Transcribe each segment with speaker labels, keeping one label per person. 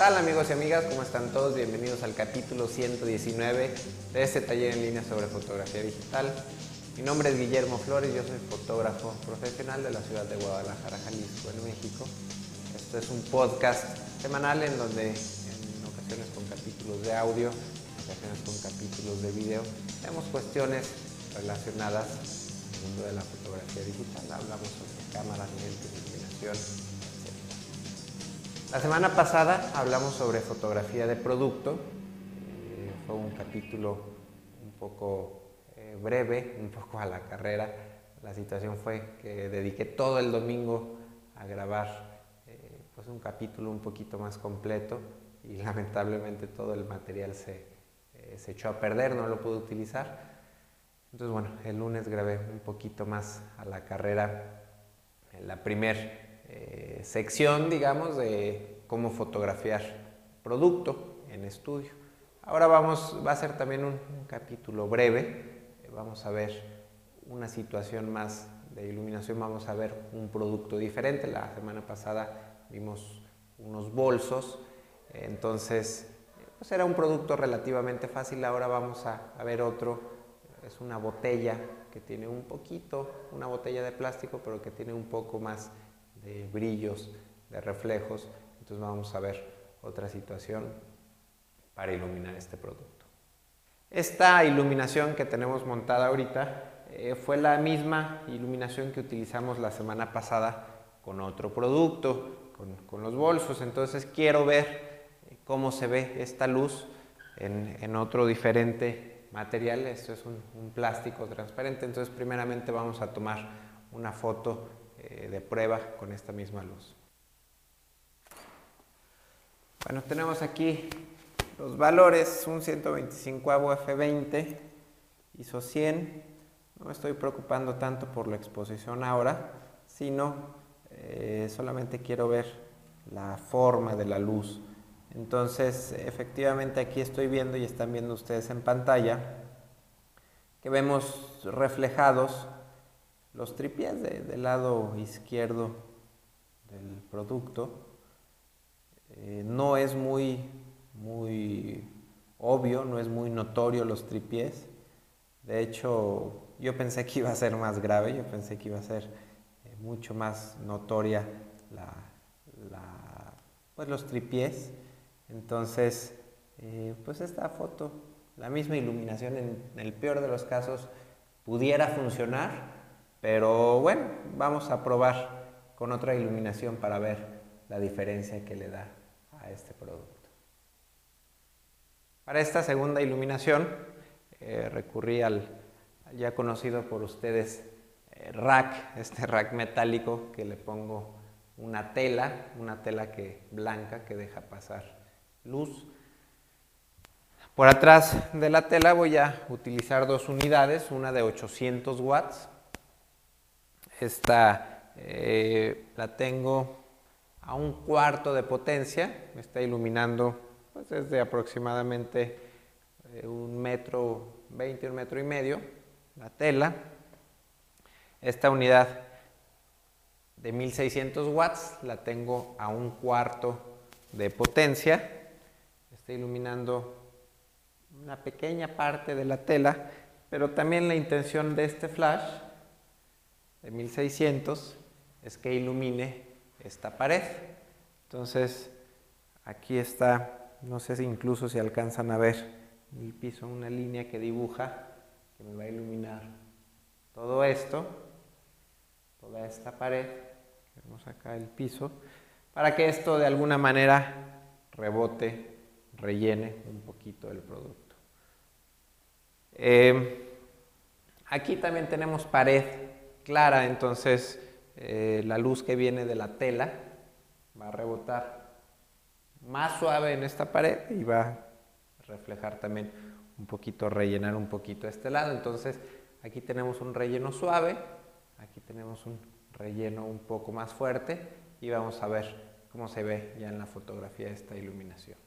Speaker 1: tal amigos y amigas? ¿Cómo están todos? Bienvenidos al capítulo 119 de este taller en línea sobre fotografía digital. Mi nombre es Guillermo Flores, yo soy fotógrafo profesional de la ciudad de Guadalajara, Jalisco, en México. Este es un podcast semanal en donde en ocasiones con capítulos de audio, en ocasiones con capítulos de video, tenemos cuestiones relacionadas al mundo de la fotografía digital. Hablamos sobre cámaras, lentes, iluminación, la semana pasada hablamos sobre fotografía de producto. Eh, fue un capítulo un poco eh, breve, un poco a la carrera. La situación fue que dediqué todo el domingo a grabar eh, pues un capítulo un poquito más completo y lamentablemente todo el material se, se echó a perder, no lo pude utilizar. Entonces bueno, el lunes grabé un poquito más a la carrera la primer sección, digamos, de cómo fotografiar producto en estudio. Ahora vamos, va a ser también un, capítulo breve, vamos a ver una situación más de iluminación, vamos a ver un producto diferente. La semana pasada vimos unos bolsos, entonces pues era un producto relativamente fácil, ahora vamos a, a ver otro, es una botella que tiene un poquito, una botella de plástico, pero que tiene un poco más de brillos, de reflejos. Entonces vamos a ver otra situación para iluminar este producto. Esta iluminación que tenemos montada ahorita eh, fue la misma iluminación que utilizamos la semana pasada con otro producto, con, los bolsos. Entonces quiero ver eh, cómo se ve esta luz en, otro diferente material. Esto es un plástico transparente. Entonces primeramente vamos a tomar una foto eh, de prueba con esta misma luz. Bueno, tenemos aquí los valores, un 125 f20, ISO 100. No me estoy preocupando tanto por la exposición ahora, sino eh, solamente quiero ver la forma de la luz. Entonces, efectivamente aquí estoy viendo y están viendo ustedes en pantalla que vemos reflejados los tripiés del lado izquierdo del producto eh, no es muy, muy obvio, no es muy notorio los tripiés. De hecho, yo pensé que iba a ser más grave, yo pensé que iba a ser eh, mucho más notoria la, pues los tripiés. Entonces, eh, pues esta foto, la misma iluminación en el peor de los casos pudiera funcionar, pero bueno, vamos a probar con otra iluminación para ver la diferencia que le da a este producto. Para esta segunda iluminación eh, recurrí al ya conocido por ustedes eh, rack, este rack metálico que le pongo una tela, una tela que blanca que deja pasar luz. Por atrás de la tela voy a utilizar dos unidades, una de 800 watts esta eh, la tengo a un cuarto de potencia, me está iluminando pues, desde aproximadamente eh, un metro, 20, un metro y medio, la tela. Esta unidad de 1600 watts la tengo a un cuarto de potencia, está iluminando una pequeña parte de la tela, pero también la intención de este flash de 1600 es que ilumine esta pared. Entonces, aquí está, no sé si incluso se alcanzan a ver el piso, una línea que dibuja, que me va a iluminar todo esto, toda esta pared, vemos acá el piso, para que esto de alguna manera rebote, rellene un poquito el producto. Eh, aquí también tenemos pared clara, entonces eh, la luz que viene de la tela va a rebotar más suave en esta pared y va a reflejar también un poquito, rellenar un poquito este lado. Entonces aquí tenemos un relleno suave, aquí tenemos un relleno un poco más fuerte y vamos a ver cómo se ve ya en la fotografía esta iluminación.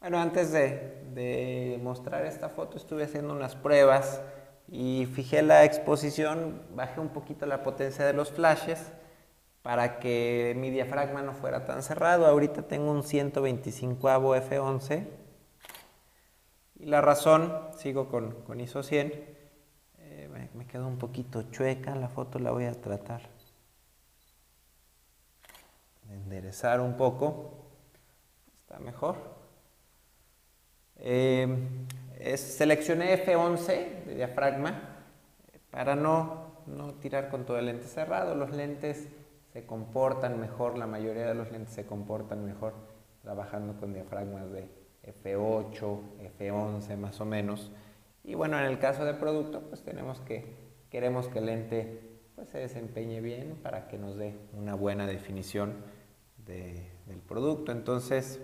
Speaker 1: Bueno, antes de, de mostrar esta foto estuve haciendo unas pruebas y fijé la exposición, bajé un poquito la potencia de los flashes para que mi diafragma no fuera tan cerrado. Ahorita tengo un 125 F11 y la razón, sigo con, con ISO 100, eh, me, me quedó un poquito chueca, la foto la voy a tratar de enderezar un poco, está mejor. Eh, seleccioné F11 de diafragma para no, no tirar con todo el lente cerrado. Los lentes se comportan mejor, la mayoría de los lentes se comportan mejor trabajando con diafragmas de F8, F11 más o menos. Y bueno, en el caso de producto, pues tenemos que, queremos que el lente pues, se desempeñe bien para que nos dé una buena definición del producto. Entonces,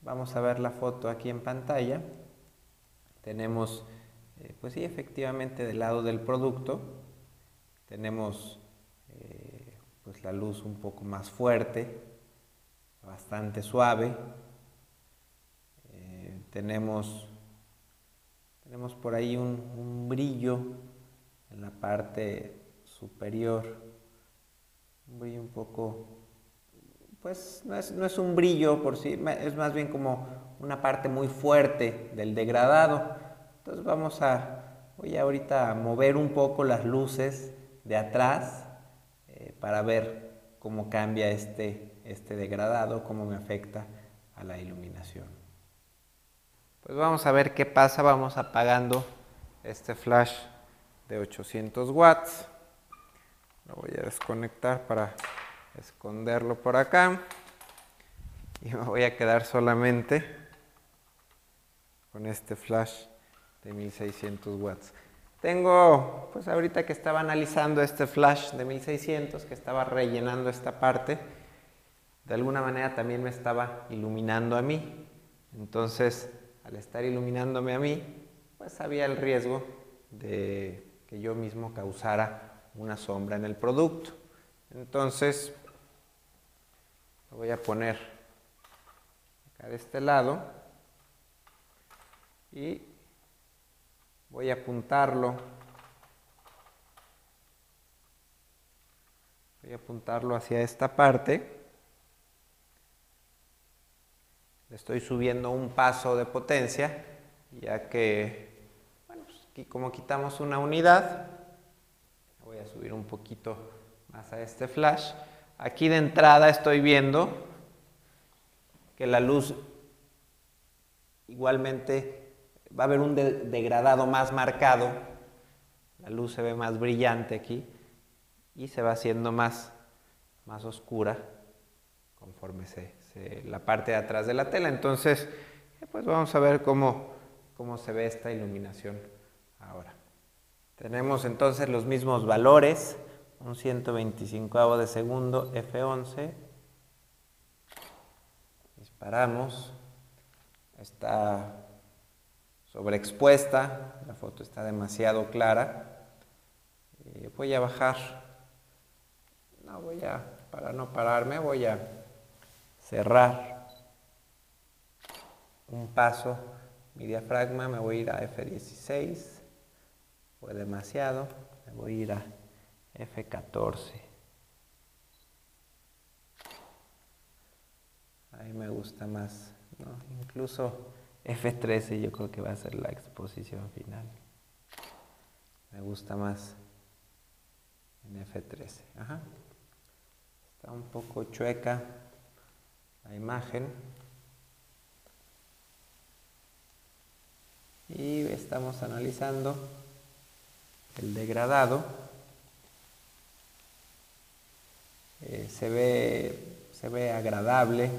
Speaker 1: vamos a ver la foto aquí en pantalla. Tenemos, eh, pues sí, efectivamente del lado del producto, tenemos eh, pues la luz un poco más fuerte, bastante suave. Eh, tenemos, tenemos por ahí un, un brillo en la parte superior, un brillo un poco pues no es, no es, un brillo por sí, es más bien como una parte muy fuerte del degradado. Entonces vamos a, voy ahorita a mover un poco las luces de atrás eh, para ver cómo cambia este, este degradado, cómo me afecta a la iluminación. Pues vamos a ver qué pasa, vamos apagando este flash de 800 watts. Lo voy a desconectar para esconderlo por acá y me voy a quedar solamente con este flash de 1600 watts. Tengo, pues ahorita que estaba analizando este flash de 1600, que estaba rellenando esta parte, de alguna manera también me estaba iluminando a mí. Entonces, al estar iluminándome a mí, pues había el riesgo de que yo mismo causara una sombra en el producto. Entonces, lo voy a poner acá de este lado y voy a apuntarlo. Voy a apuntarlo hacia esta parte. Le estoy subiendo un paso de potencia, ya que, bueno, pues como quitamos una unidad, voy a subir un poquito más a este flash. Aquí de entrada estoy viendo que la luz igualmente va a haber un degradado más marcado. La luz se ve más brillante aquí y se va haciendo más, más oscura conforme se, la parte de atrás de la tela. Entonces, pues vamos a ver cómo, cómo se ve esta iluminación ahora. Tenemos entonces los mismos valores un 125 de segundo F11 disparamos está sobreexpuesta la foto está demasiado clara eh, voy a bajar no voy a para no pararme voy a cerrar un paso mi diafragma me voy a ir a F16 fue demasiado me voy a ir a F14. Ahí me gusta más, ¿no? Incluso F13 yo creo que va a ser la exposición final. Me gusta más en F13. Ajá. Está un poco chueca la imagen. Y estamos analizando el degradado. Eh, se, ve, se ve agradable,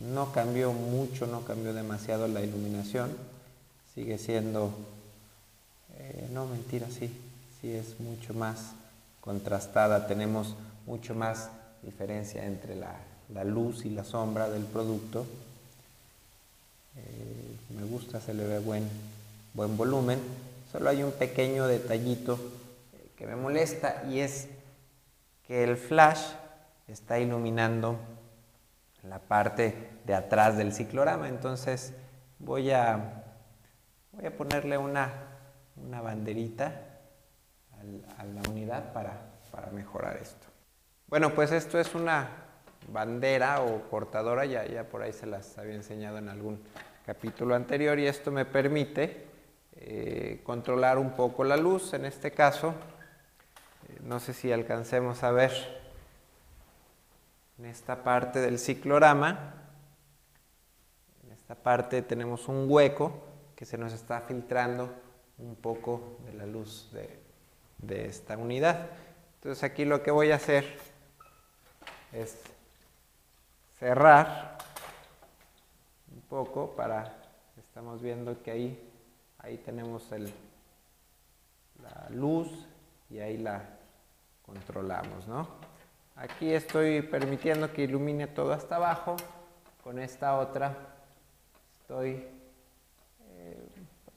Speaker 1: no cambió mucho, no cambió demasiado la iluminación, sigue siendo, eh, no mentira, sí, sí es mucho más contrastada, tenemos mucho más diferencia entre la, luz y la sombra del producto. Eh, me gusta, se le ve buen, buen volumen, solo hay un pequeño detallito que me molesta y es que el flash está iluminando la parte de atrás del ciclorama. Entonces voy a, voy a ponerle una, una banderita a la unidad para, para mejorar esto. Bueno, pues esto es una bandera o cortadora, ya, ya por ahí se las había enseñado en algún capítulo anterior y esto me permite eh, controlar un poco la luz. En este caso, eh, no sé si alcancemos a ver en esta parte del ciclorama, esta parte tenemos un hueco que se nos está filtrando un poco de la luz de, esta unidad. Entonces aquí lo que voy a hacer es cerrar un poco para, estamos viendo que ahí, ahí tenemos el, la luz y ahí la controlamos, ¿no? Aquí estoy permitiendo que ilumine todo hasta abajo, con esta otra eh,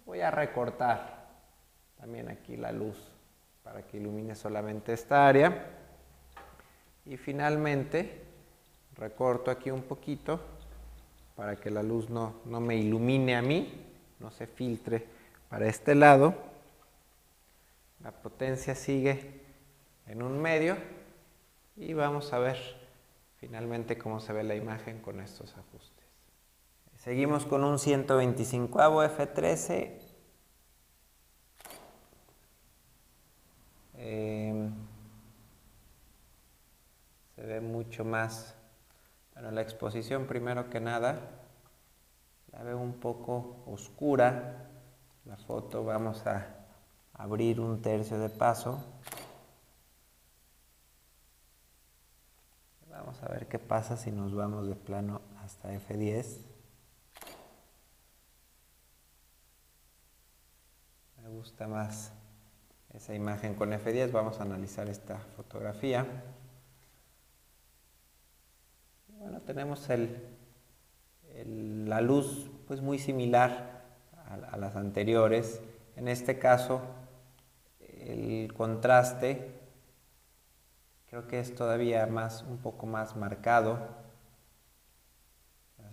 Speaker 1: voy a recortar también aquí la luz para que ilumine solamente esta área. Y finalmente recorto aquí un poquito para que la luz no, no me ilumine a mí, no se filtre para este lado. La potencia sigue en un medio y vamos a ver finalmente cómo se ve la imagen con estos ajustes. Seguimos con un 125 F13. Eh, se ve mucho más, bueno, la exposición primero que nada, la veo un poco oscura, la foto vamos a abrir un tercio de paso. Vamos a ver qué pasa si nos vamos de plano hasta F10. Gusta más esa imagen con F10. Vamos a analizar esta fotografía. Bueno, tenemos el, la luz pues muy similar a, las anteriores. En este caso, el contraste creo que es todavía más, un poco más marcado.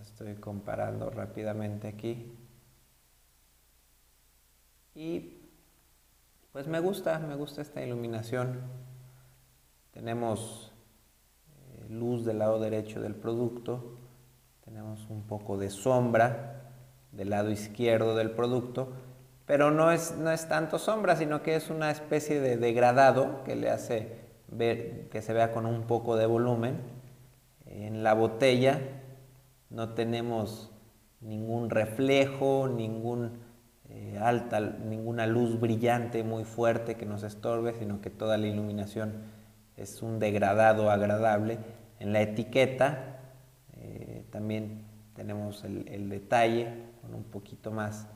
Speaker 1: Estoy comparando rápidamente aquí. Y pues me gusta, me gusta esta iluminación. Tenemos luz del lado derecho del producto, tenemos un poco de sombra del lado izquierdo del producto, pero no es, no es tanto sombra, sino que es una especie de degradado que le hace ver que se vea con un poco de volumen. En la botella no tenemos ningún reflejo, ningún, eh, alta, ninguna luz brillante muy fuerte que nos estorbe, sino que toda la iluminación es un degradado agradable en la etiqueta eh, también tenemos el, detalle con un poquito más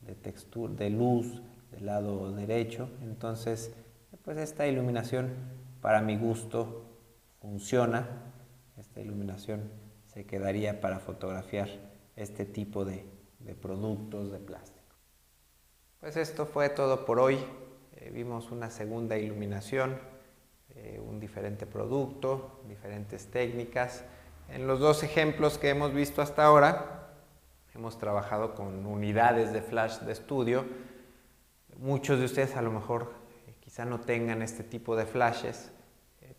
Speaker 1: de textura, de luz del lado derecho. Entonces, pues esta iluminación para mi gusto funciona. Esta iluminación se quedaría para fotografiar este tipo de, productos de plástico. Pues esto fue todo por hoy. Eh, vimos una segunda iluminación eh, un diferente producto, diferentes técnicas. En los dos ejemplos que hemos visto hasta ahora, hemos trabajado con unidades de flash de estudio. Muchos de ustedes a lo mejor eh, quizá no tengan este tipo de flashes.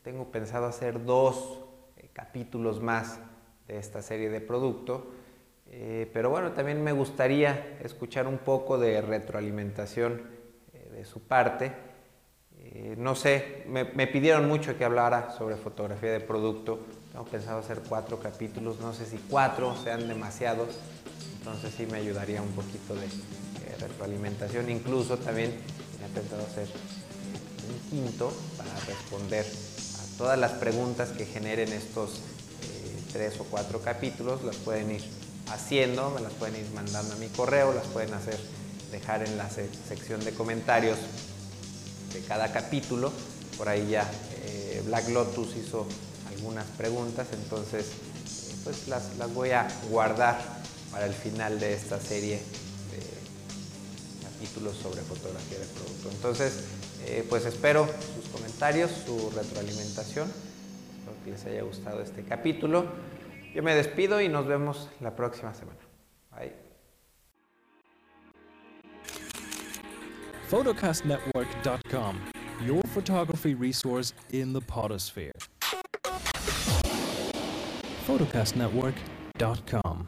Speaker 1: Tengo pensado hacer dos capítulos más de esta serie de producto. Pero bueno, también me gustaría escuchar un poco de retroalimentación de su parte eh, no sé, me, pidieron mucho que hablara sobre fotografía de producto. Tengo pensado hacer cuatro capítulos, no sé si cuatro sean demasiados, entonces sí me ayudaría un poquito de retroalimentación. Incluso también he pensado hacer un quinto para responder a todas las preguntas que generen estos eh, tres o cuatro capítulos. Las pueden ir haciendo, me las pueden ir mandando a mi correo, las pueden hacer, dejar en la sección de comentarios de cada capítulo. Por ahí ya eh, Black Lotus hizo algunas preguntas, entonces eh, pues las, las, voy a guardar para el final de esta serie de capítulos sobre fotografía de producto. Entonces, eh, pues espero sus comentarios, su retroalimentación. Espero que les haya gustado este capítulo. Yo me despido y nos vemos la próxima semana. Bye.
Speaker 2: Photocastnetwork.com, your photography resource in the potosphere. Photocastnetwork.com.